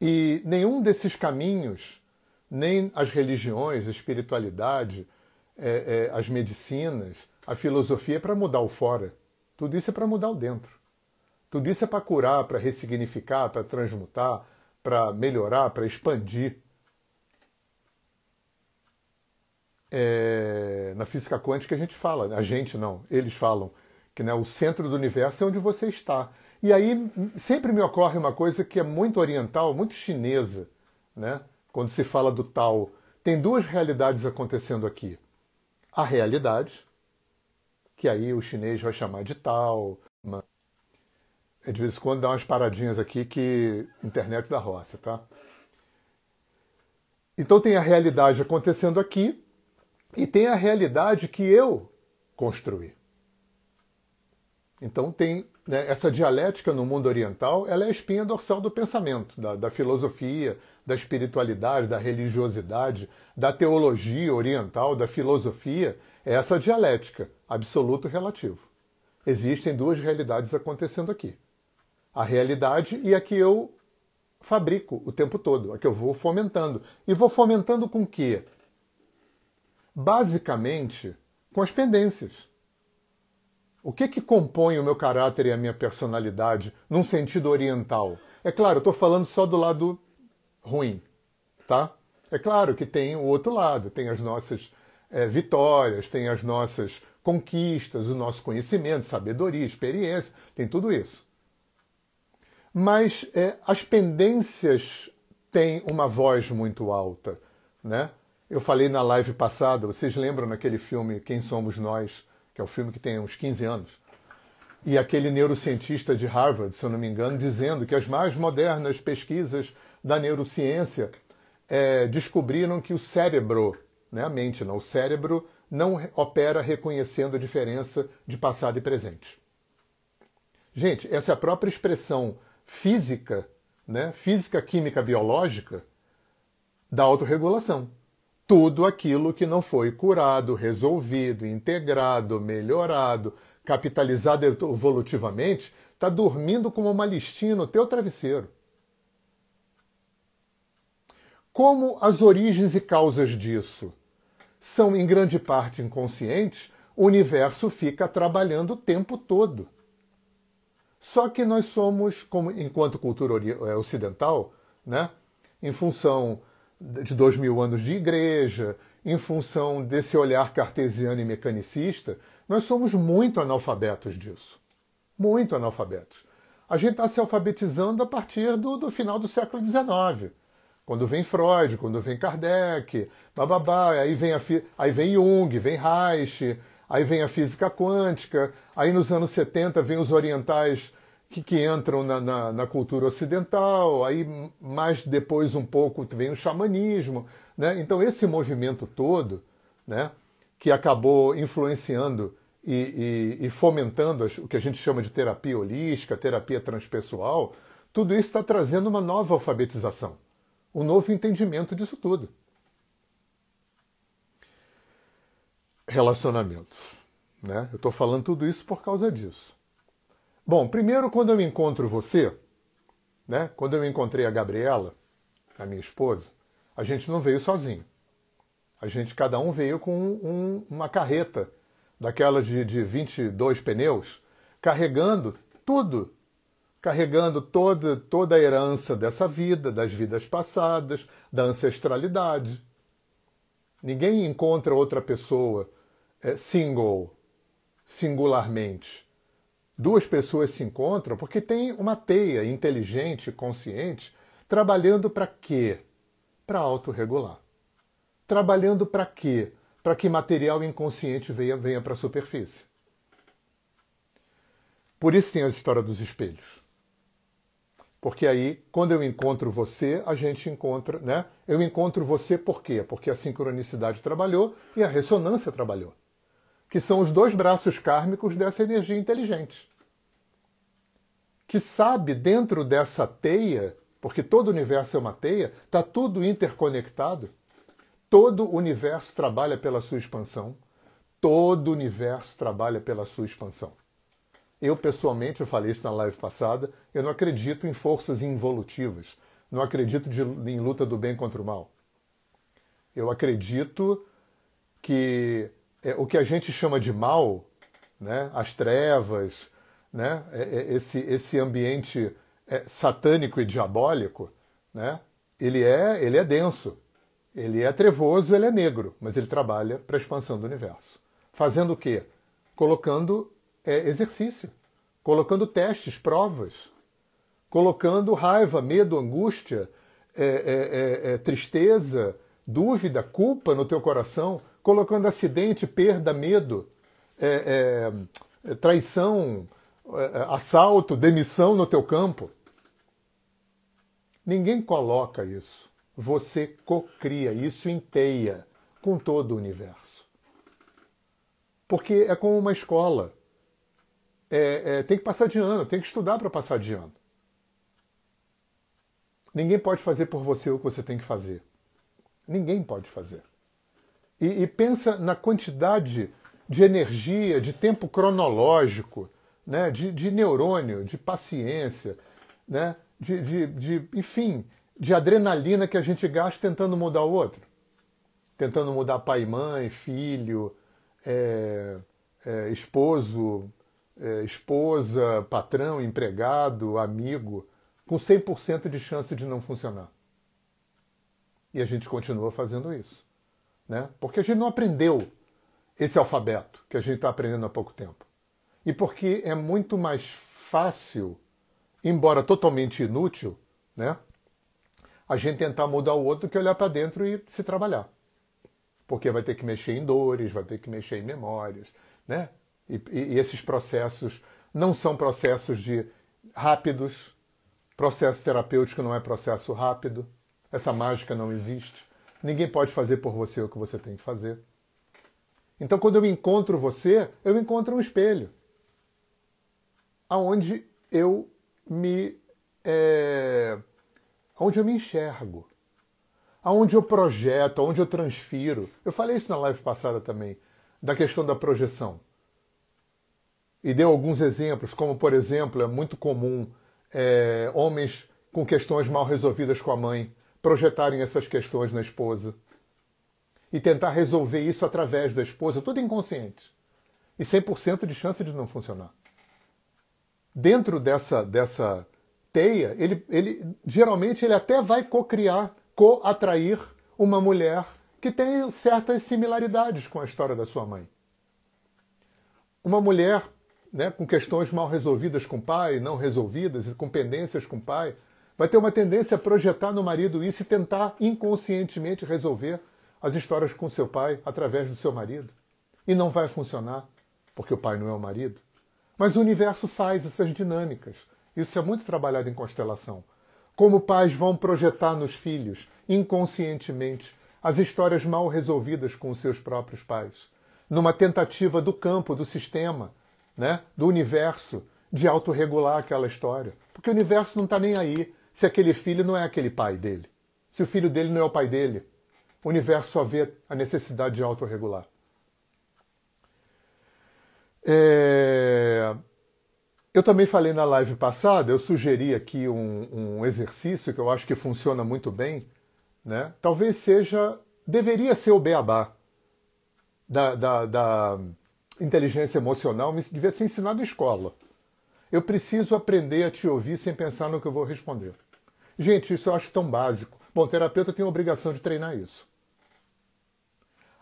E nenhum desses caminhos, nem as religiões, a espiritualidade, é, é, as medicinas, a filosofia é para mudar o fora. Tudo isso é para mudar o dentro. Tudo isso é para curar, para ressignificar, para transmutar, para melhorar, para expandir. É, na física quântica a gente fala, a gente não, eles falam, que né, o centro do universo é onde você está. E aí sempre me ocorre uma coisa que é muito oriental, muito chinesa, né? quando se fala do tal. Tem duas realidades acontecendo aqui. A realidade, que aí o chinês vai chamar de tal, é, de vez em quando dá umas paradinhas aqui que internet da roça, tá? Então tem a realidade acontecendo aqui e tem a realidade que eu construí. Então tem né, essa dialética no mundo oriental, ela é a espinha dorsal do pensamento, da, da filosofia, da espiritualidade, da religiosidade, da teologia oriental, da filosofia, é essa dialética, absoluto relativo. Existem duas realidades acontecendo aqui a realidade e a que eu fabrico o tempo todo, a que eu vou fomentando. E vou fomentando com o quê? Basicamente, com as pendências. O que, que compõe o meu caráter e a minha personalidade num sentido oriental? É claro, eu estou falando só do lado ruim, tá? É claro que tem o outro lado, tem as nossas é, vitórias, tem as nossas conquistas, o nosso conhecimento, sabedoria, experiência, tem tudo isso. Mas é, as pendências têm uma voz muito alta, né? Eu falei na live passada, vocês lembram naquele filme Quem Somos Nós, que é um filme que tem uns 15 anos, e aquele neurocientista de Harvard, se eu não me engano, dizendo que as mais modernas pesquisas da neurociência é, descobriram que o cérebro né? a mente não, o cérebro não opera reconhecendo a diferença de passado e presente. Gente, essa é a própria expressão física, né? física, química, biológica da autorregulação. Tudo aquilo que não foi curado, resolvido, integrado, melhorado, capitalizado evolutivamente, está dormindo como uma listinha no teu travesseiro. Como as origens e causas disso são em grande parte inconscientes, o universo fica trabalhando o tempo todo. Só que nós somos, como enquanto cultura eh, ocidental, né, em função de dois mil anos de igreja, em função desse olhar cartesiano e mecanicista, nós somos muito analfabetos disso. Muito analfabetos. A gente está se alfabetizando a partir do, do, final do século XIX. Quando vem Freud, quando vem Kardec, bababá, aí vem, a, aí vem Jung, vem Reich, aí vem a física quântica, aí nos anos 70 vem os orientais que, que entram na, na, na, cultura ocidental, aí mais depois um pouco vem o xamanismo. Né? Então esse movimento todo, né, que acabou influenciando e, e, e fomentando o que a gente chama de terapia holística, terapia transpessoal, tudo isso está trazendo uma nova alfabetização, um novo entendimento disso tudo. Relacionamentos. Né? Eu estou falando tudo isso por causa disso. Bom, primeiro quando eu encontro você, né? Quando eu encontrei a Gabriela, a minha esposa, a gente não veio sozinho. A gente, cada um veio com um, uma carreta daquelas de, de 22 pneus, carregando tudo. Carregando toda, toda a herança dessa vida, das vidas passadas, da ancestralidade. Ninguém encontra outra pessoa é, single, singularmente duas pessoas se encontram porque tem uma teia inteligente, consciente, trabalhando para quê? Para autorregular. Trabalhando para quê? Para que material inconsciente venha, venha para a superfície. Por isso tem a história dos espelhos. Porque aí, quando eu encontro você, a gente encontra, né? Eu encontro você por quê? Porque a sincronicidade trabalhou e a ressonância trabalhou que são os dois braços kármicos dessa energia inteligente. Que sabe dentro dessa teia, porque todo o universo é uma teia, está tudo interconectado. Todo o universo trabalha pela sua expansão. Todo o universo trabalha pela sua expansão. Eu, pessoalmente, eu falei isso na live passada, eu não acredito em forças involutivas. Não acredito de, em luta do bem contra o mal. Eu acredito que é, o que a gente chama de mal, né, as trevas, né, é, é, esse, esse ambiente é, satânico e diabólico, né, ele, é, ele é denso, ele é trevoso, ele é negro, mas ele trabalha para a expansão do universo. Fazendo o quê? Colocando é, exercício, colocando testes, provas, colocando raiva, medo, angústia, é, tristeza, dúvida, culpa no teu coração colocando acidente, perda, medo, é, é, é traição, é, assalto, demissão no teu campo. Ninguém coloca isso. Você cocria isso em teia com todo o universo. Porque é como uma escola. É, é, tem que passar de ano, tem que estudar para passar de ano. Ninguém pode fazer por você o que você tem que fazer. Ninguém pode fazer e, e pensa na quantidade de energia, de tempo cronológico, né, de, de neurônio, de paciência, né, de, de, de, enfim, de adrenalina que a gente gasta tentando mudar o outro. Tentando mudar pai, mãe, filho, é, é, esposo, é, esposa, patrão, empregado, amigo, com 100% de chance de não funcionar. E a gente continua fazendo isso né? porque a gente não aprendeu esse alfabeto que a gente está aprendendo há pouco tempo. E porque é muito mais fácil, embora totalmente inútil, né? a gente tentar mudar o outro que olhar para dentro e se trabalhar. Porque vai ter que mexer em dores, vai ter que mexer em memórias. Né? E, e, esses processos não são processos de rápidos. Processo terapêutico não é processo rápido. Essa mágica não existe. Ninguém pode fazer por você o que você tem que fazer. Então, quando eu encontro você, eu encontro um espelho, aonde eu me, é, aonde eu me enxergo, aonde eu projeto, aonde eu transfiro. Eu falei isso na live passada também, da questão da projeção. E deu alguns exemplos, como por exemplo, é muito comum é, homens com questões mal resolvidas com a mãe projetarem essas questões na esposa e tentar resolver isso através da esposa, tudo inconsciente. E 100% de chance de não funcionar. Dentro dessa, dessa teia, ele, ele geralmente ele até vai co-criar, co-atrair uma mulher que tem certas similaridades com a história da sua mãe. Uma mulher né, com questões mal resolvidas com o pai, não resolvidas, com pendências com o pai, vai ter uma tendência a projetar no marido isso e tentar inconscientemente resolver as histórias com seu pai através do seu marido. E não vai funcionar, porque o pai não é o marido. Mas o universo faz essas dinâmicas. Isso é muito trabalhado em constelação. Como pais vão projetar nos filhos, inconscientemente, as histórias mal resolvidas com os seus próprios pais, numa tentativa do campo, do sistema, né, do universo, de autorregular aquela história. Porque o universo não está nem aí se aquele filho não é aquele pai dele. Se o filho dele não é o pai dele. O universo só vê a necessidade de autorregular. É... Eu também falei na live passada, eu sugeri aqui um, um, exercício que eu acho que funciona muito bem. Né? Talvez seja, deveria ser o beabá da, da, da inteligência emocional, devia ser ensinado em escola. Eu preciso aprender a te ouvir sem pensar no que eu vou responder. Gente, isso eu acho tão básico. Bom, terapeuta tem a obrigação de treinar isso.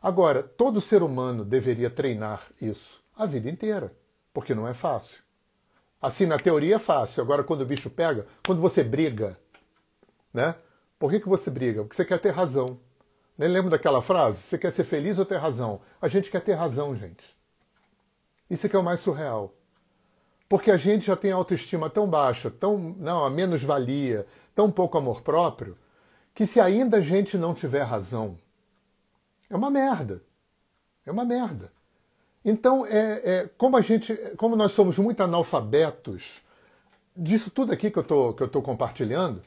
Agora, todo ser humano deveria treinar isso a vida inteira, porque não é fácil. Assim, na teoria é fácil. Agora, quando o bicho pega, quando você briga, né? Por que, que você briga? Porque você quer ter razão. Nem lembra daquela frase? Você quer ser feliz ou ter razão? A gente quer ter razão, gente. Isso é que é o mais surreal. Porque a gente já tem autoestima tão baixa, tão não, a menos-valia, tão pouco amor próprio, que se ainda a gente não tiver razão, é uma merda. É uma merda. Então, é, é, como a gente, como nós somos muito analfabetos disso tudo aqui que eu que eu estou compartilhando,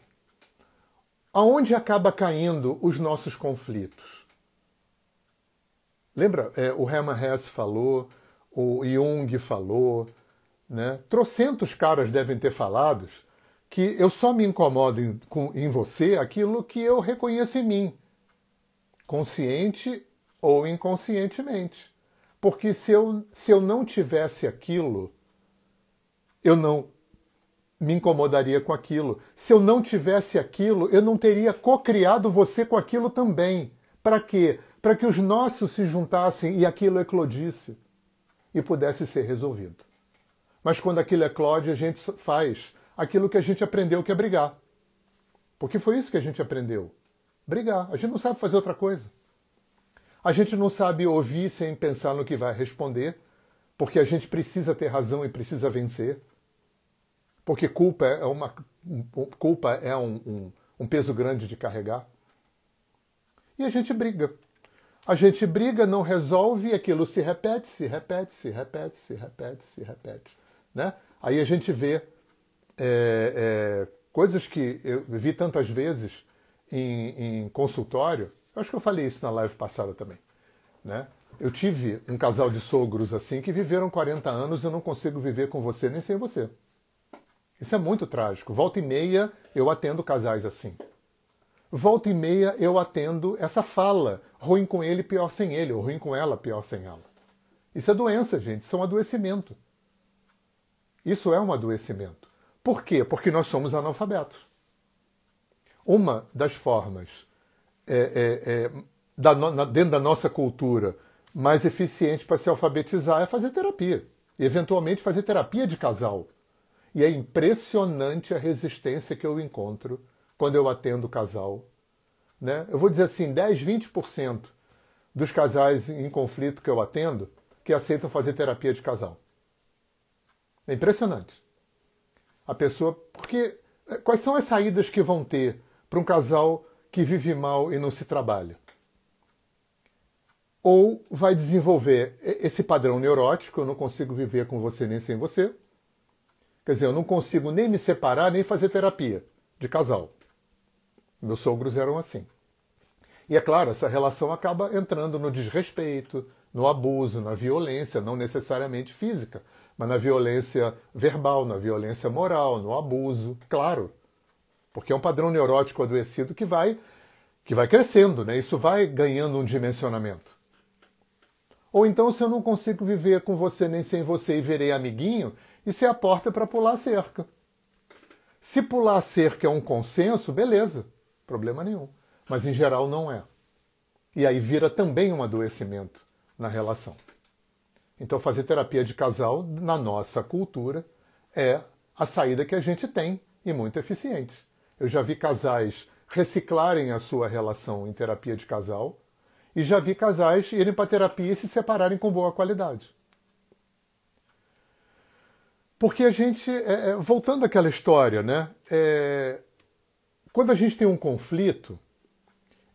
aonde acaba caindo os nossos conflitos? Lembra? É, o Hermann Hesse falou, o Jung falou, né? Trocentos caras devem ter falado que eu só me incomodo em, com, em você aquilo que eu reconheço em mim, consciente ou inconscientemente. Porque se eu, se eu não tivesse aquilo, eu não me incomodaria com aquilo. Se eu não tivesse aquilo, eu não teria co-criado você com aquilo também. Para quê? Para que os nossos se juntassem e aquilo eclodisse e pudesse ser resolvido. Mas quando aquilo eclode, a gente faz aquilo que a gente aprendeu que é brigar. Porque foi isso que a gente aprendeu. Brigar. A gente não sabe fazer outra coisa. A gente não sabe ouvir sem pensar no que vai responder, porque a gente precisa ter razão e precisa vencer. Porque culpa é uma culpa é um, um, um peso grande de carregar. E a gente briga. A gente briga, não resolve aquilo se repete, se repete, se repete, se repete, se repete. Né? Aí a gente vê é, é, coisas que eu vi tantas vezes em, em, consultório. Eu acho que eu falei isso na live passada também. Né? Eu tive um casal de sogros assim que viveram 40 anos e eu não consigo viver com você nem sem você. Isso é muito trágico. Volta e meia eu atendo casais assim. Volta e meia eu atendo essa fala. Ruim com ele, pior sem ele. Ou ruim com ela, pior sem ela. Isso é doença, gente. Isso é um adoecimento. Isso é um adoecimento. Por quê? Porque nós somos analfabetos. Uma das formas é, é, é, da, na, dentro da nossa cultura mais eficiente para se alfabetizar é fazer terapia. E, eventualmente, fazer terapia de casal. E é impressionante a resistência que eu encontro quando eu atendo casal. Né? Eu vou dizer assim, 10, 20% dos casais em conflito que eu atendo que aceitam fazer terapia de casal. É impressionante. A pessoa. Porque eh, quais são as saídas que vão ter para um casal que vive mal e não se trabalha? ou vai desenvolver esse padrão neurótico, eu não consigo viver com você nem sem você. Quer dizer, eu não consigo nem me separar, nem fazer terapia de casal. Meus sogros eram assim. E é claro, essa relação acaba entrando no desrespeito, no abuso, na violência, não necessariamente física, mas na violência verbal, na violência moral, no abuso, claro. Porque é um padrão neurótico adoecido que vai que vai crescendo, né? Isso vai ganhando um dimensionamento. Ou então, se eu não consigo viver com você nem sem você e verei amiguinho, isso é a porta para pular a cerca. Se pular a cerca é um consenso, beleza, problema nenhum. Mas em geral não é. E aí vira também um adoecimento na relação. Então, fazer terapia de casal, na nossa cultura, é a saída que a gente tem e muito eficiente. Eu já vi casais reciclarem a sua relação em terapia de casal e já vi casais irem para terapia e se separarem com boa qualidade. Porque a gente, é, é, voltando àquela história, né? É, quando a gente tem um conflito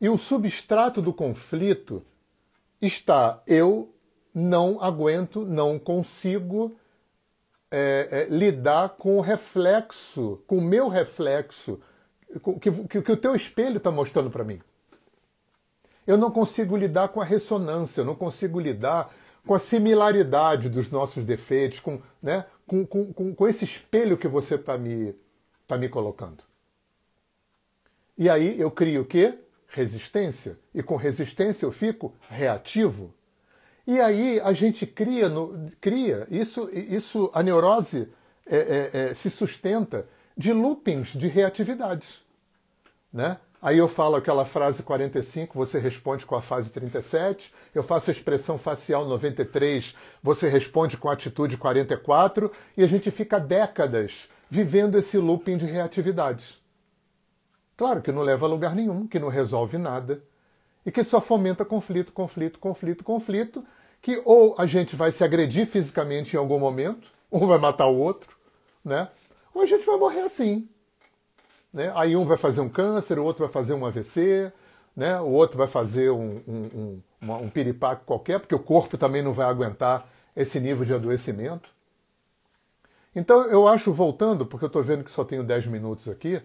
e o substrato do conflito está eu não aguento, não consigo é, é, lidar com o reflexo, com o meu reflexo, que, que, que o teu espelho está mostrando para mim. Eu não consigo lidar com a ressonância, eu não consigo lidar com a similaridade dos nossos defeitos, com, né, com, com, com esse espelho que você está me, tá me colocando. E aí eu crio o quê? Resistência. E com resistência eu fico reativo. E aí a gente cria, no, cria isso, isso a neurose é, é, é, se sustenta de loopings de reatividades. Né? Aí eu falo aquela frase 45, você responde com a fase 37. Eu faço a expressão facial 93, você responde com a atitude 44. E a gente fica décadas vivendo esse looping de reatividades. Claro que não leva a lugar nenhum, que não resolve nada. E que só fomenta conflito, conflito, conflito, conflito. Que ou a gente vai se agredir fisicamente em algum momento, ou vai matar o outro, né? Ou a gente vai morrer assim, né? Aí um vai fazer um câncer, o outro vai fazer um AVC, né? o outro vai fazer um, um, um, um piripaque qualquer, porque o corpo também não vai aguentar esse nível de adoecimento. Então eu acho, voltando, porque eu estou vendo que só tenho 10 minutos aqui,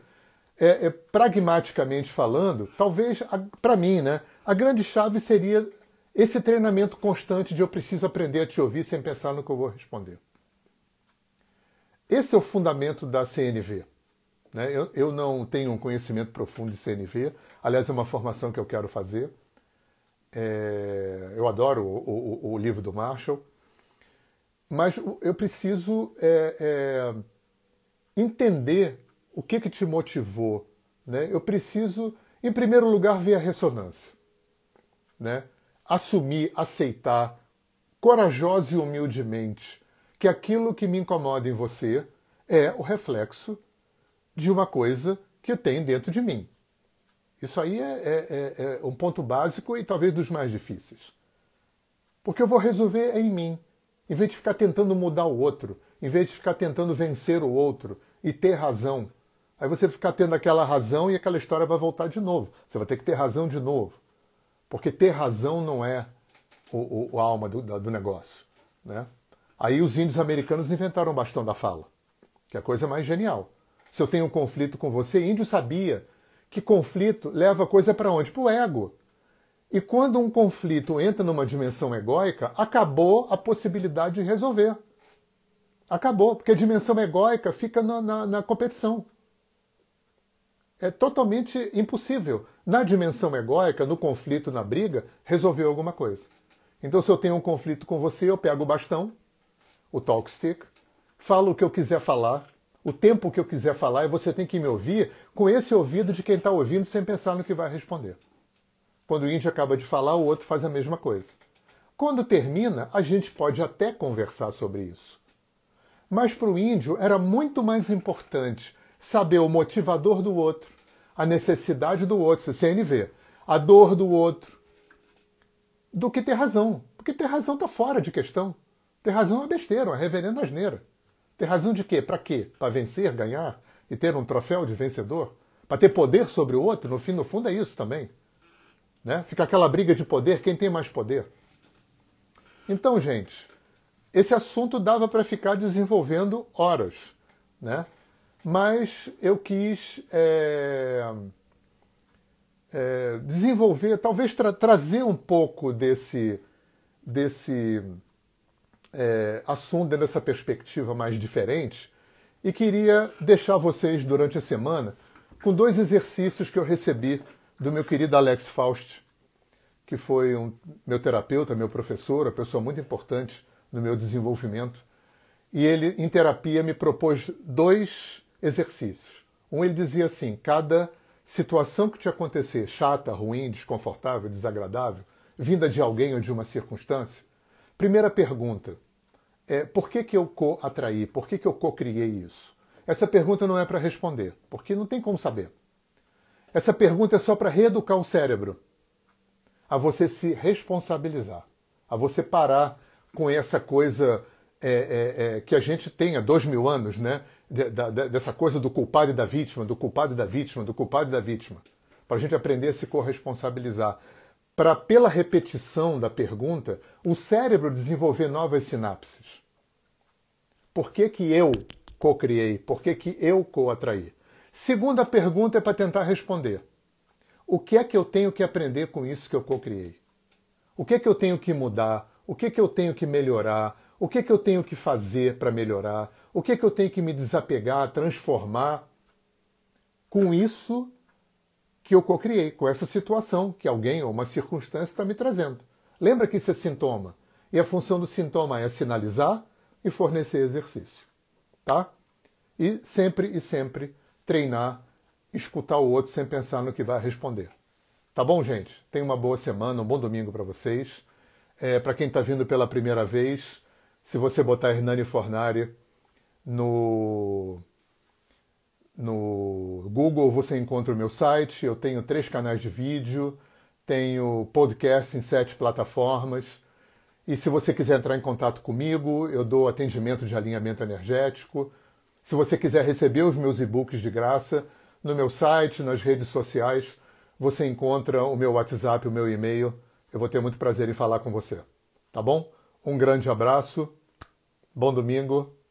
é, é pragmaticamente falando, talvez para mim, né, a grande chave seria esse treinamento constante de eu preciso aprender a te ouvir sem pensar no que eu vou responder. Esse é o fundamento da CNV. Né? Eu, eu não tenho um conhecimento profundo de CNV, aliás, é uma formação que eu quero fazer. É, eu adoro o, o, o, livro do Marshall, mas eu preciso é, é, entender o que, que te motivou. Né? Eu preciso, em primeiro lugar, ver a ressonância. Né? Assumir, aceitar, corajosa e humildemente, que aquilo que me incomoda em você é o reflexo de uma coisa que tem dentro de mim. Isso aí é, é, é, é um ponto básico e talvez dos mais difíceis. Porque eu vou resolver em mim, em vez de ficar tentando mudar o outro, em vez de ficar tentando vencer o outro e ter razão. Aí você ficar tendo aquela razão e aquela história vai voltar de novo. Você vai ter que ter razão de novo. Porque ter razão não é o, o a alma do, do negócio. Né? Aí os índios americanos inventaram o bastão da fala, que é a coisa mais genial se eu tenho um conflito com você, índio sabia que conflito leva a coisa para onde? Para o ego. E quando um conflito entra numa dimensão egóica, acabou a possibilidade de resolver. Acabou, porque a dimensão egóica fica na, na, na competição. É totalmente impossível, na dimensão egóica, no conflito, na briga, resolver alguma coisa. Então, se eu tenho um conflito com você, eu pego o bastão, o talk stick, falo o que eu quiser falar, o tempo que eu quiser falar e você tem que me ouvir com esse ouvido de quem está ouvindo sem pensar no que vai responder. Quando o índio acaba de falar, o outro faz a mesma coisa. Quando termina, a gente pode até conversar sobre isso. Mas para o índio era muito mais importante saber o motivador do outro, a necessidade do outro, CNV, a dor do outro, do que ter razão. Porque ter razão está fora de questão. Ter razão é besteira, uma reverenda asneira. Ter razão de quê? Para quê? Para vencer, ganhar e ter um troféu de vencedor? Para ter poder sobre o outro? No fim, no fundo, é isso também. Né? Fica aquela briga de poder, quem tem mais poder. Então, gente, esse assunto dava para ficar desenvolvendo horas, né? Mas eu quis é, é, desenvolver, talvez tra trazer um pouco desse, desse é, assunto dessa perspectiva mais diferente e queria deixar vocês durante a semana com dois exercícios que eu recebi do meu querido Alex Faust, que foi um, meu terapeuta, meu professor, uma pessoa muito importante no meu desenvolvimento. E ele, em terapia, me propôs dois exercícios. Um, ele dizia assim: cada situação que te acontecer, chata, ruim, desconfortável, desagradável, vinda de alguém ou de uma circunstância, primeira pergunta é por que, que eu co-atraí, por que, que eu co-criei isso? Essa pergunta não é para responder, porque não tem como saber. Essa pergunta é só para reeducar o cérebro a você se responsabilizar, a você parar com essa coisa é, é, é, que a gente tem há dois mil anos, né? De, de, dessa coisa do culpado e da vítima, do culpado e da vítima, do culpado e da vítima. Para a gente aprender a se corresponsabilizar. Para, pela repetição da pergunta, o cérebro desenvolver novas sinapses. Por que, que eu co-criei? Por que, que eu co-atraí? Segunda pergunta é para tentar responder. O que é que eu tenho que aprender com isso que eu co-criei? O que é que eu tenho que mudar? O que é que eu tenho que melhorar? O que é que eu tenho que fazer para melhorar? O que é que eu tenho que me desapegar, transformar com isso que eu co-criei, com essa situação que alguém ou uma circunstância está me trazendo? Lembra que isso é sintoma. E a função do sintoma é sinalizar e fornecer exercício. Tá? E sempre e sempre treinar, escutar o outro sem pensar no que vai responder. Tá bom, gente? Tenha uma boa semana, um bom domingo para vocês. É, para quem está vindo pela primeira vez, se você botar Hernani Fornari no, no Google, você encontra o meu site. Eu tenho três canais de vídeo, tenho podcast em sete plataformas. E se você quiser entrar em contato comigo, eu dou atendimento de alinhamento energético. Se você quiser receber os meus e-books de graça, no meu site, nas redes sociais, você encontra o meu WhatsApp, o meu e-mail. Eu vou ter muito prazer em falar com você. Tá bom? Um grande abraço, bom domingo